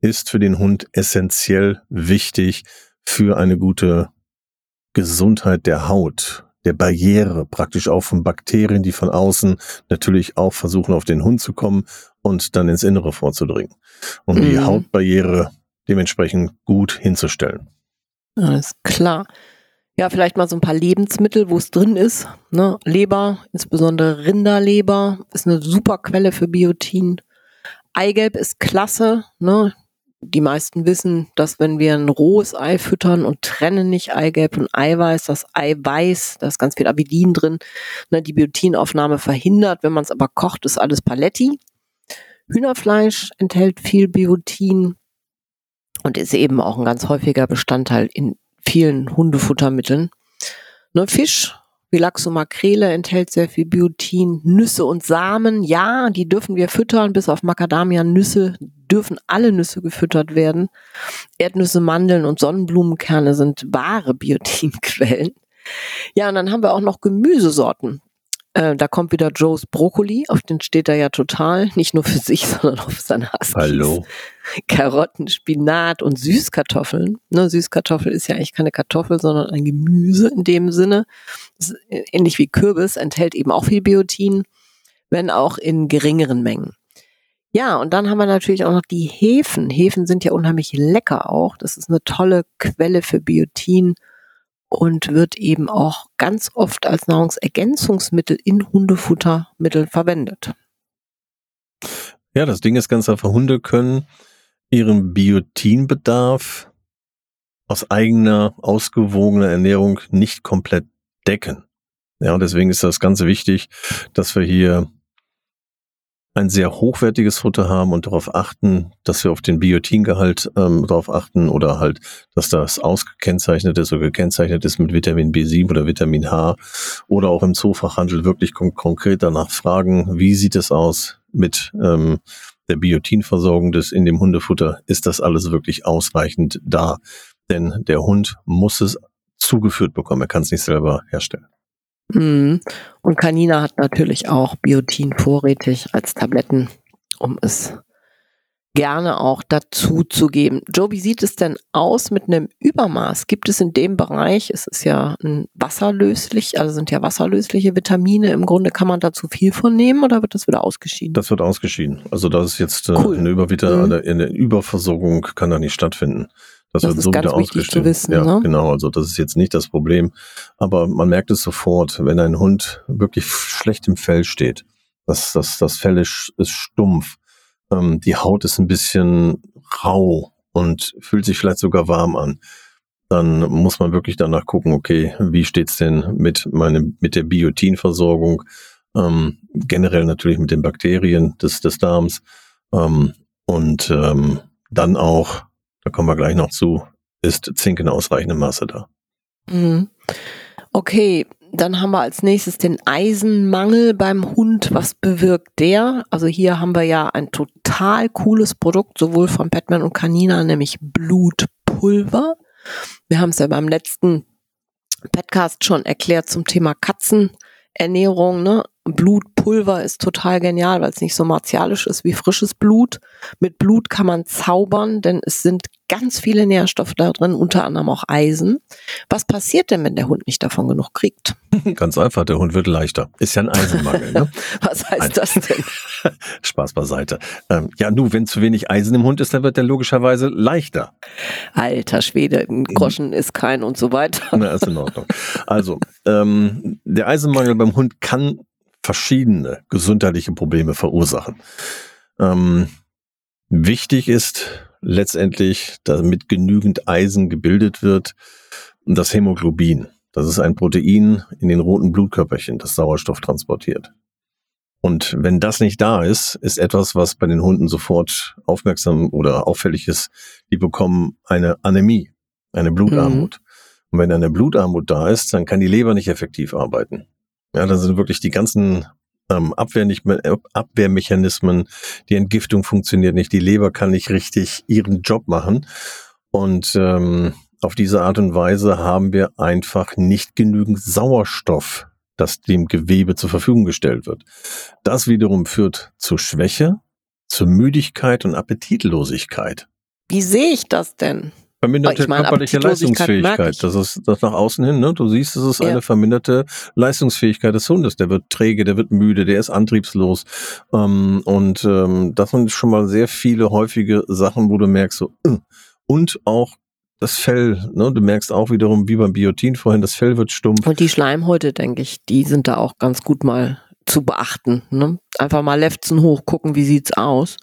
ist für den Hund essentiell wichtig für eine gute Gesundheit der Haut, der Barriere, praktisch auch von Bakterien, die von außen natürlich auch versuchen, auf den Hund zu kommen und dann ins Innere vorzudringen. Um mhm. die Hautbarriere dementsprechend gut hinzustellen. Alles klar. Ja, vielleicht mal so ein paar Lebensmittel, wo es drin ist. Ne? Leber, insbesondere Rinderleber, ist eine super Quelle für Biotin. Eigelb ist klasse. Ne? Die meisten wissen, dass wenn wir ein rohes Ei füttern und trennen nicht Eigelb und Eiweiß, das Eiweiß, da ist ganz viel Abidin drin, ne, die Biotinaufnahme verhindert. Wenn man es aber kocht, ist alles Paletti. Hühnerfleisch enthält viel Biotin und ist eben auch ein ganz häufiger Bestandteil in vielen Hundefuttermitteln. Ne, Fisch und Makrele enthält sehr viel Biotin. Nüsse und Samen, ja, die dürfen wir füttern, bis auf Macadamia-Nüsse dürfen alle Nüsse gefüttert werden. Erdnüsse, Mandeln und Sonnenblumenkerne sind wahre Biotinquellen. Ja, und dann haben wir auch noch Gemüsesorten. Äh, da kommt wieder Joes Brokkoli, auf den steht er ja total, nicht nur für sich, sondern für seine Huskies. Hallo. Karotten, Spinat und Süßkartoffeln. Ne, Süßkartoffel ist ja eigentlich keine Kartoffel, sondern ein Gemüse in dem Sinne. ähnlich wie Kürbis, enthält eben auch viel Biotin, wenn auch in geringeren Mengen. Ja, und dann haben wir natürlich auch noch die Hefen. Hefen sind ja unheimlich lecker auch. Das ist eine tolle Quelle für Biotin und wird eben auch ganz oft als Nahrungsergänzungsmittel in Hundefuttermittel verwendet. Ja, das Ding ist ganz einfach, Hunde können ihren Biotinbedarf aus eigener, ausgewogener Ernährung nicht komplett decken. Ja, und deswegen ist das ganz wichtig, dass wir hier ein sehr hochwertiges Futter haben und darauf achten, dass wir auf den Biotingehalt ähm, darauf achten oder halt, dass das ausgekennzeichnet ist oder gekennzeichnet ist mit Vitamin B7 oder Vitamin H oder auch im Zoofachhandel wirklich kon konkret danach fragen, wie sieht es aus mit ähm, der Biotinversorgung des in dem Hundefutter? Ist das alles wirklich ausreichend da? Denn der Hund muss es zugeführt bekommen, er kann es nicht selber herstellen. Mhm. Und Canina hat natürlich auch Biotin vorrätig als Tabletten, um es gerne auch dazu zu geben. Joe, wie sieht es denn aus mit einem Übermaß? Gibt es in dem Bereich, es ist ja ein wasserlöslich, also sind ja wasserlösliche Vitamine, im Grunde kann man da zu viel von nehmen oder wird das wieder ausgeschieden? Das wird ausgeschieden. Also das ist jetzt äh, cool. eine, Übervita mhm. eine Überversorgung kann da nicht stattfinden. Das, das wird so wieder ausgestellt. Wissen, ja, ne? genau. Also das ist jetzt nicht das Problem. Aber man merkt es sofort, wenn ein Hund wirklich schlecht im Fell steht. Das, das, das Fell ist, ist stumpf. Ähm, die Haut ist ein bisschen rau und fühlt sich vielleicht sogar warm an. Dann muss man wirklich danach gucken, okay, wie steht's denn mit meinem, mit der Biotinversorgung? Ähm, generell natürlich mit den Bakterien des, des Darms. Ähm, und ähm, dann auch da kommen wir gleich noch zu, ist Zink in ausreichendem Maße da. Mhm. Okay, dann haben wir als nächstes den Eisenmangel beim Hund. Was bewirkt der? Also hier haben wir ja ein total cooles Produkt, sowohl von Batman und Canina, nämlich Blutpulver. Wir haben es ja beim letzten Podcast schon erklärt zum Thema Katzenernährung. Ne? Blutpulver ist total genial, weil es nicht so martialisch ist wie frisches Blut. Mit Blut kann man zaubern, denn es sind ganz viele Nährstoffe da drin, unter anderem auch Eisen. Was passiert denn, wenn der Hund nicht davon genug kriegt? Ganz einfach, der Hund wird leichter. Ist ja ein Eisenmangel. Ne? Was heißt Nein. das denn? Spaß beiseite. Ähm, ja, nu, wenn zu wenig Eisen im Hund ist, dann wird der logischerweise leichter. Alter Schwede, ein Groschen ist kein und so weiter. Na, ist in Ordnung. Also, ähm, der Eisenmangel beim Hund kann verschiedene gesundheitliche Probleme verursachen. Ähm, wichtig ist letztendlich, damit genügend Eisen gebildet wird, das Hämoglobin. Das ist ein Protein in den roten Blutkörperchen, das Sauerstoff transportiert. Und wenn das nicht da ist, ist etwas, was bei den Hunden sofort aufmerksam oder auffällig ist, die bekommen eine Anämie, eine Blutarmut. Mhm. Und wenn eine Blutarmut da ist, dann kann die Leber nicht effektiv arbeiten. Ja, dann sind wirklich die ganzen ähm, Abwehrmechanismen, die Entgiftung funktioniert nicht, die Leber kann nicht richtig ihren Job machen. Und ähm, auf diese Art und Weise haben wir einfach nicht genügend Sauerstoff, das dem Gewebe zur Verfügung gestellt wird. Das wiederum führt zu Schwäche, zur Müdigkeit und Appetitlosigkeit. Wie sehe ich das denn? Verminderte ich meine, körperliche Leistungsfähigkeit. Das ist das nach außen hin, ne? Du siehst, es ist ja. eine verminderte Leistungsfähigkeit des Hundes. Der wird träge, der wird müde, der ist antriebslos. Ähm, und ähm, das sind schon mal sehr viele häufige Sachen, wo du merkst, so, äh. und auch das Fell, ne? Du merkst auch wiederum, wie beim Biotin vorhin, das Fell wird stumpf. Und die Schleimhäute, denke ich, die sind da auch ganz gut mal zu beachten. Ne? Einfach mal Lefzen hoch, gucken, wie sieht's aus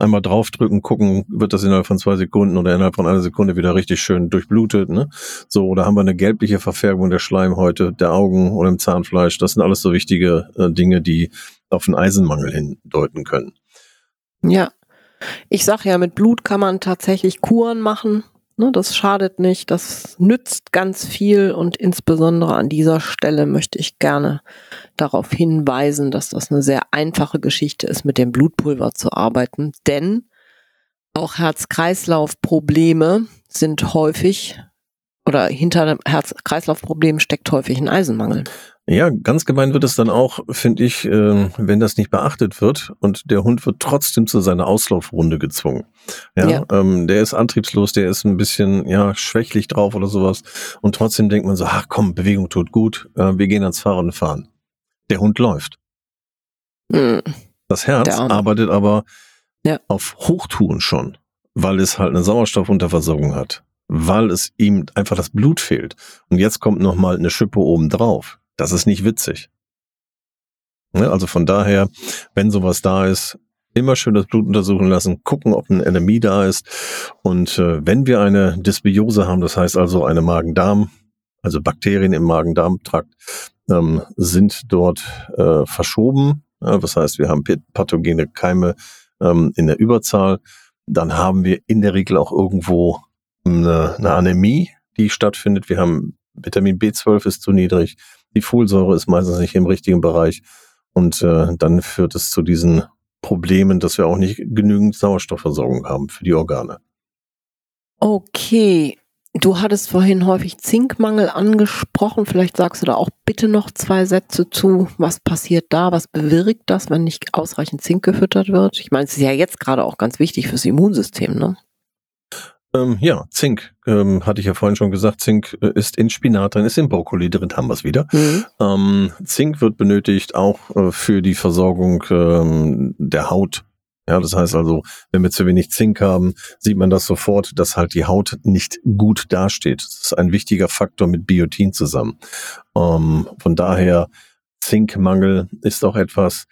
einmal draufdrücken, gucken, wird das innerhalb von zwei Sekunden oder innerhalb von einer Sekunde wieder richtig schön durchblutet, ne? So, oder haben wir eine gelbliche Verfärbung der Schleimhäute, der Augen oder im Zahnfleisch. Das sind alles so wichtige äh, Dinge, die auf einen Eisenmangel hindeuten können. Ja. Ich sag ja, mit Blut kann man tatsächlich Kuren machen. Ne, das schadet nicht, das nützt ganz viel und insbesondere an dieser Stelle möchte ich gerne darauf hinweisen, dass das eine sehr einfache Geschichte ist, mit dem Blutpulver zu arbeiten, denn auch Herz-Kreislauf-Probleme sind häufig oder hinter einem Herz-Kreislauf-Problem steckt häufig ein Eisenmangel. Ja, ganz gemein wird es dann auch, finde ich, äh, wenn das nicht beachtet wird und der Hund wird trotzdem zu seiner Auslaufrunde gezwungen. Ja, ja. Ähm, der ist antriebslos, der ist ein bisschen ja schwächlich drauf oder sowas und trotzdem denkt man so, ach komm, Bewegung tut gut, äh, wir gehen ans Fahren und fahren. Der Hund läuft. Mhm. Das Herz arbeitet aber ja. auf Hochtouren schon, weil es halt eine Sauerstoffunterversorgung hat, weil es ihm einfach das Blut fehlt. Und jetzt kommt noch mal eine Schippe oben drauf. Das ist nicht witzig. Ne, also von daher, wenn sowas da ist, immer schön das Blut untersuchen lassen, gucken, ob ein NMI da ist. Und äh, wenn wir eine Dysbiose haben, das heißt also eine Magen-Darm, also Bakterien im Magen-Darm-Trakt, ähm, sind dort äh, verschoben. Ja, das heißt, wir haben pathogene Keime ähm, in der Überzahl. Dann haben wir in der Regel auch irgendwo eine, eine Anämie, die stattfindet. Wir haben Vitamin B12 ist zu niedrig. Die Folsäure ist meistens nicht im richtigen Bereich und äh, dann führt es zu diesen Problemen, dass wir auch nicht genügend Sauerstoffversorgung haben für die Organe. Okay, du hattest vorhin häufig Zinkmangel angesprochen. Vielleicht sagst du da auch bitte noch zwei Sätze zu. Was passiert da? Was bewirkt das, wenn nicht ausreichend Zink gefüttert wird? Ich meine, es ist ja jetzt gerade auch ganz wichtig fürs Immunsystem, ne? Ähm, ja, Zink, ähm, hatte ich ja vorhin schon gesagt, Zink äh, ist in Spinat drin, ist in Brokkoli drin, haben wir es wieder. Mhm. Ähm, Zink wird benötigt auch äh, für die Versorgung ähm, der Haut. Ja, das heißt also, wenn wir zu wenig Zink haben, sieht man das sofort, dass halt die Haut nicht gut dasteht. Das ist ein wichtiger Faktor mit Biotin zusammen. Ähm, von daher, Zinkmangel ist auch etwas,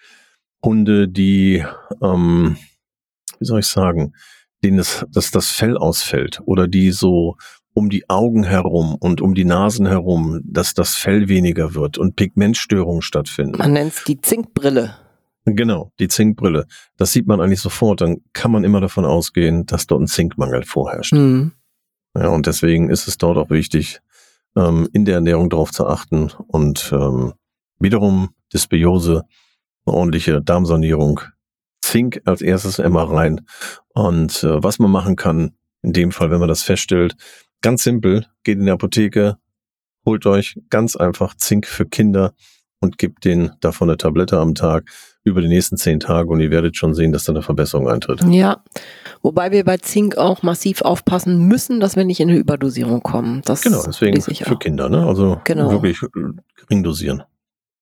Hunde, die, ähm, wie soll ich sagen, denen es, dass das Fell ausfällt oder die so um die Augen herum und um die Nasen herum, dass das Fell weniger wird und Pigmentstörungen stattfinden. Man nennt es die Zinkbrille. Genau, die Zinkbrille. Das sieht man eigentlich sofort. Dann kann man immer davon ausgehen, dass dort ein Zinkmangel vorherrscht. Mhm. Ja, und deswegen ist es dort auch wichtig, ähm, in der Ernährung darauf zu achten und ähm, wiederum Dysbiose, eine ordentliche Darmsanierung, Zink als erstes immer rein. Und äh, was man machen kann, in dem Fall, wenn man das feststellt, ganz simpel, geht in die Apotheke, holt euch ganz einfach Zink für Kinder und gebt denen davon eine Tablette am Tag über die nächsten zehn Tage und ihr werdet schon sehen, dass da eine Verbesserung eintritt. Ja, wobei wir bei Zink auch massiv aufpassen müssen, dass wir nicht in eine Überdosierung kommen. Das genau, deswegen für auch. Kinder, ne? Also genau. wirklich gering dosieren.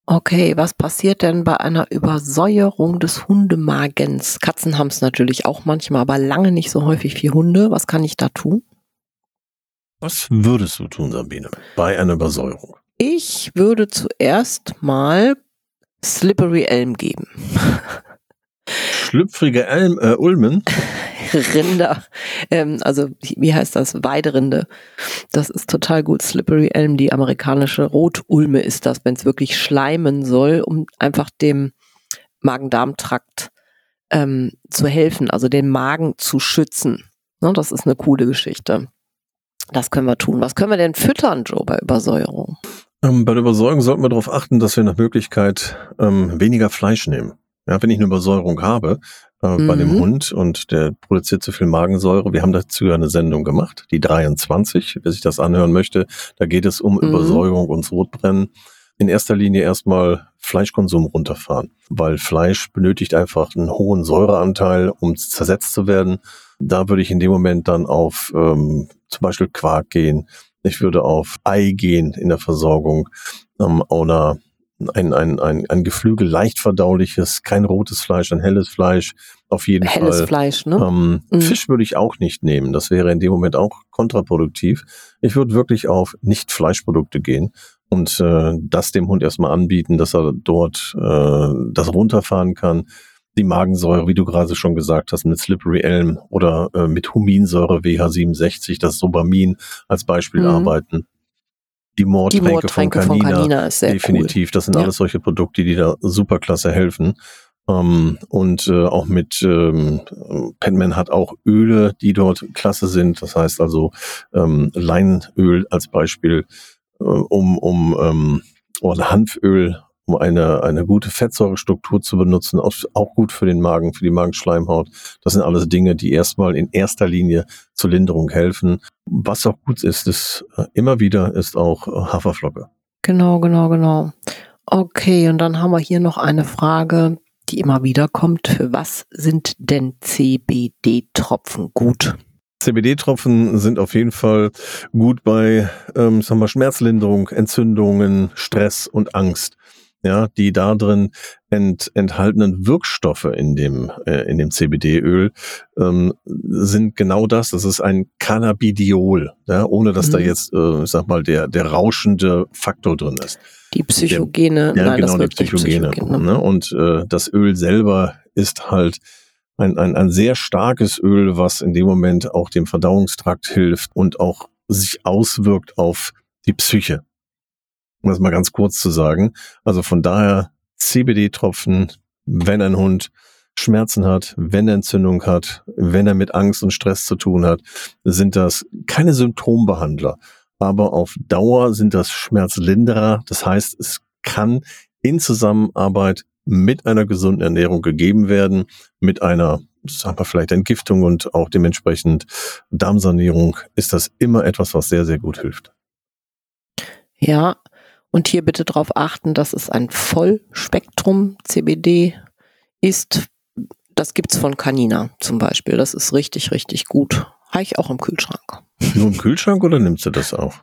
Okay, was passiert denn bei einer Übersäuerung des Hundemagens? Katzen haben es natürlich auch manchmal, aber lange nicht so häufig wie Hunde. Was kann ich da tun? Was würdest du tun, Sabine, bei einer Übersäuerung? Ich würde zuerst mal Slippery Elm geben. Schlüpfrige Elm, äh, Ulmen? Rinder, ähm, also wie heißt das? Weiderinde. Das ist total gut. Slippery Elm, die amerikanische Rotulme ist das, wenn es wirklich schleimen soll, um einfach dem Magen-Darm-Trakt ähm, zu helfen, also den Magen zu schützen. Ne, das ist eine coole Geschichte. Das können wir tun. Was können wir denn füttern, Joe, bei Übersäuerung? Ähm, bei der Übersäuerung sollten wir darauf achten, dass wir nach Möglichkeit ähm, weniger Fleisch nehmen. Ja, wenn ich eine Übersäuerung habe, äh, mhm. bei dem mhm. Hund und der produziert zu viel Magensäure. Wir haben dazu eine Sendung gemacht, die 23, wer sich das anhören möchte. Da geht es um mhm. Übersäuerung und Sodbrennen. In erster Linie erstmal Fleischkonsum runterfahren, weil Fleisch benötigt einfach einen hohen Säureanteil, um zersetzt zu werden. Da würde ich in dem Moment dann auf ähm, zum Beispiel Quark gehen. Ich würde auf Ei gehen in der Versorgung, ähm, oder ein, ein, ein, ein Geflügel, leicht verdauliches, kein rotes Fleisch, ein helles Fleisch, auf jeden helles Fall. Fleisch, ne? Ähm, mhm. Fisch würde ich auch nicht nehmen. Das wäre in dem Moment auch kontraproduktiv. Ich würde wirklich auf Nicht-Fleischprodukte gehen und äh, das dem Hund erstmal anbieten, dass er dort äh, das runterfahren kann. Die Magensäure, wie du gerade schon gesagt hast, mit Slippery Elm oder äh, mit Huminsäure WH67, das Sobamin als Beispiel mhm. arbeiten die Moortränke, von, Canina, von Canina ist sehr definitiv. Cool. Das sind ja. alles solche Produkte, die da super klasse helfen. Ähm, und äh, auch mit ähm, Penman hat auch Öle, die dort klasse sind. Das heißt also ähm, Leinöl als Beispiel, äh, um, um ähm, oder Hanföl, um eine, eine gute Fettsäurestruktur zu benutzen, auch, auch gut für den Magen, für die Magenschleimhaut. Das sind alles Dinge, die erstmal in erster Linie zur Linderung helfen. Was auch gut ist, ist äh, immer wieder ist auch Haferflocke. Genau, genau, genau. Okay, und dann haben wir hier noch eine Frage die immer wieder kommt. Für was sind denn CBD-Tropfen gut? CBD-Tropfen sind auf jeden Fall gut bei ähm, sagen wir, Schmerzlinderung, Entzündungen, Stress und Angst ja, die da drin ent, enthaltenen Wirkstoffe in dem, äh, in dem CBD-Öl ähm, sind genau das. Das ist ein Cannabidiol, ja, ohne dass mhm. da jetzt, äh, ich sag mal, der, der rauschende Faktor drin ist. Die Psychogene, der, ja, nein, genau, die Psychogene. Psychogene. Ne? Und äh, das Öl selber ist halt ein, ein, ein sehr starkes Öl, was in dem Moment auch dem Verdauungstrakt hilft und auch sich auswirkt auf die Psyche um das mal ganz kurz zu sagen. Also von daher CBD-Tropfen, wenn ein Hund Schmerzen hat, wenn er Entzündung hat, wenn er mit Angst und Stress zu tun hat, sind das keine Symptombehandler. Aber auf Dauer sind das Schmerzlinderer. Das heißt, es kann in Zusammenarbeit mit einer gesunden Ernährung gegeben werden, mit einer, sagen wir vielleicht Entgiftung und auch dementsprechend Darmsanierung ist das immer etwas, was sehr, sehr gut hilft. Ja, und hier bitte darauf achten, dass es ein Vollspektrum CBD ist. Das gibt's von Canina zum Beispiel. Das ist richtig, richtig gut. Habe ich auch im Kühlschrank. Nur im Kühlschrank oder nimmst du das auch?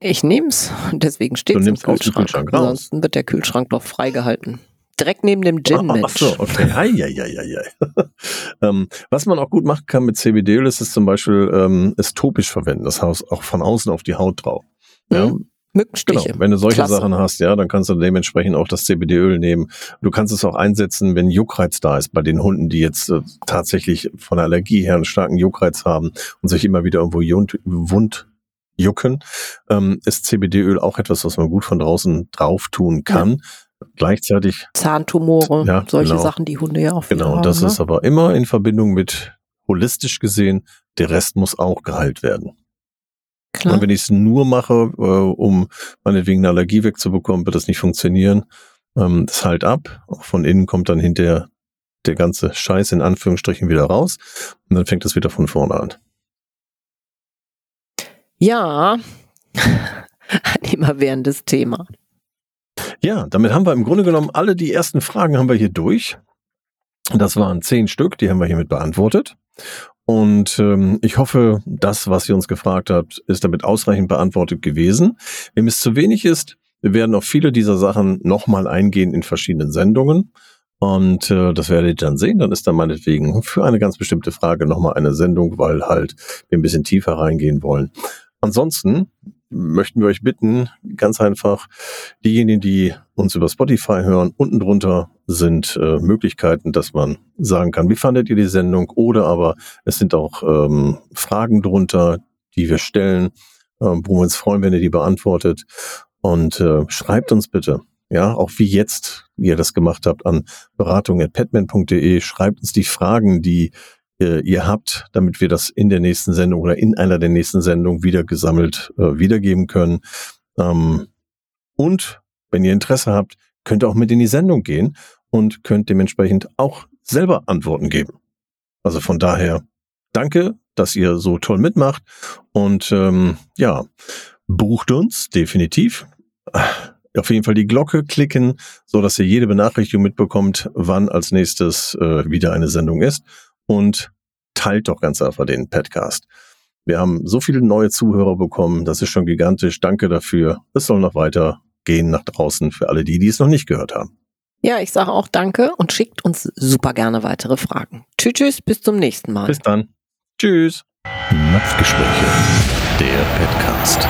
Ich nehm's, deswegen steht es im Kühlschrank. Kühlschrank Ansonsten wird der Kühlschrank doch freigehalten. Direkt neben dem Gin, Ach, ach so, okay. Hei, hei, hei, ähm, was man auch gut machen kann mit CBD-Öl, ist es zum Beispiel ähm, es topisch verwenden. Das heißt auch von außen auf die Haut drauf. Ja, mhm. Mückenstiche. Genau. Wenn du solche Klasse. Sachen hast, ja, dann kannst du dementsprechend auch das CBD-Öl nehmen. Du kannst es auch einsetzen, wenn Juckreiz da ist, bei den Hunden, die jetzt äh, tatsächlich von der Allergie her einen starken Juckreiz haben und sich immer wieder irgendwo wund jucken, ähm, ist CBD-Öl auch etwas, was man gut von draußen drauf tun kann. Ja. Gleichzeitig Zahntumore, ja, solche genau. Sachen, die Hunde ja auch Genau, haben, das ne? ist aber immer in Verbindung mit holistisch gesehen, der Rest muss auch geheilt werden. Klar. Und wenn ich es nur mache, äh, um meinetwegen eine Allergie wegzubekommen, wird das nicht funktionieren. Ähm, das halt ab. Auch von innen kommt dann hinterher der ganze Scheiß in Anführungsstrichen wieder raus. Und dann fängt es wieder von vorne an. Ja, ein immerwährendes Thema. Ja, damit haben wir im Grunde genommen alle die ersten Fragen haben wir hier durch. Das waren zehn Stück, die haben wir hiermit beantwortet. Und ähm, ich hoffe, das, was ihr uns gefragt habt, ist damit ausreichend beantwortet gewesen. Wenn es zu wenig ist, wir werden auf viele dieser Sachen nochmal eingehen in verschiedenen Sendungen. Und äh, das werdet ihr dann sehen. Dann ist da meinetwegen für eine ganz bestimmte Frage nochmal eine Sendung, weil halt wir ein bisschen tiefer reingehen wollen. Ansonsten möchten wir euch bitten, ganz einfach, diejenigen, die uns über Spotify hören, unten drunter sind äh, Möglichkeiten, dass man sagen kann, wie fandet ihr die Sendung? Oder aber es sind auch ähm, Fragen drunter, die wir stellen, äh, wo wir uns freuen, wenn ihr die beantwortet. Und äh, schreibt uns bitte, ja, auch wie jetzt ihr das gemacht habt, an beratung.petman.de. Schreibt uns die Fragen, die äh, ihr habt, damit wir das in der nächsten Sendung oder in einer der nächsten Sendungen wieder gesammelt äh, wiedergeben können. Ähm, und wenn ihr Interesse habt, könnt ihr auch mit in die Sendung gehen und könnt dementsprechend auch selber Antworten geben. Also von daher danke, dass ihr so toll mitmacht und ähm, ja, bucht uns definitiv. Auf jeden Fall die Glocke klicken, so dass ihr jede Benachrichtigung mitbekommt, wann als nächstes äh, wieder eine Sendung ist und teilt doch ganz einfach den Podcast. Wir haben so viele neue Zuhörer bekommen, das ist schon gigantisch. Danke dafür. Es soll noch weiter gehen nach draußen für alle die, die es noch nicht gehört haben. Ja, ich sage auch danke und schickt uns super gerne weitere Fragen. Tschüss, tschüss, bis zum nächsten Mal. Bis dann. Tschüss. Napfgespräche, der Podcast.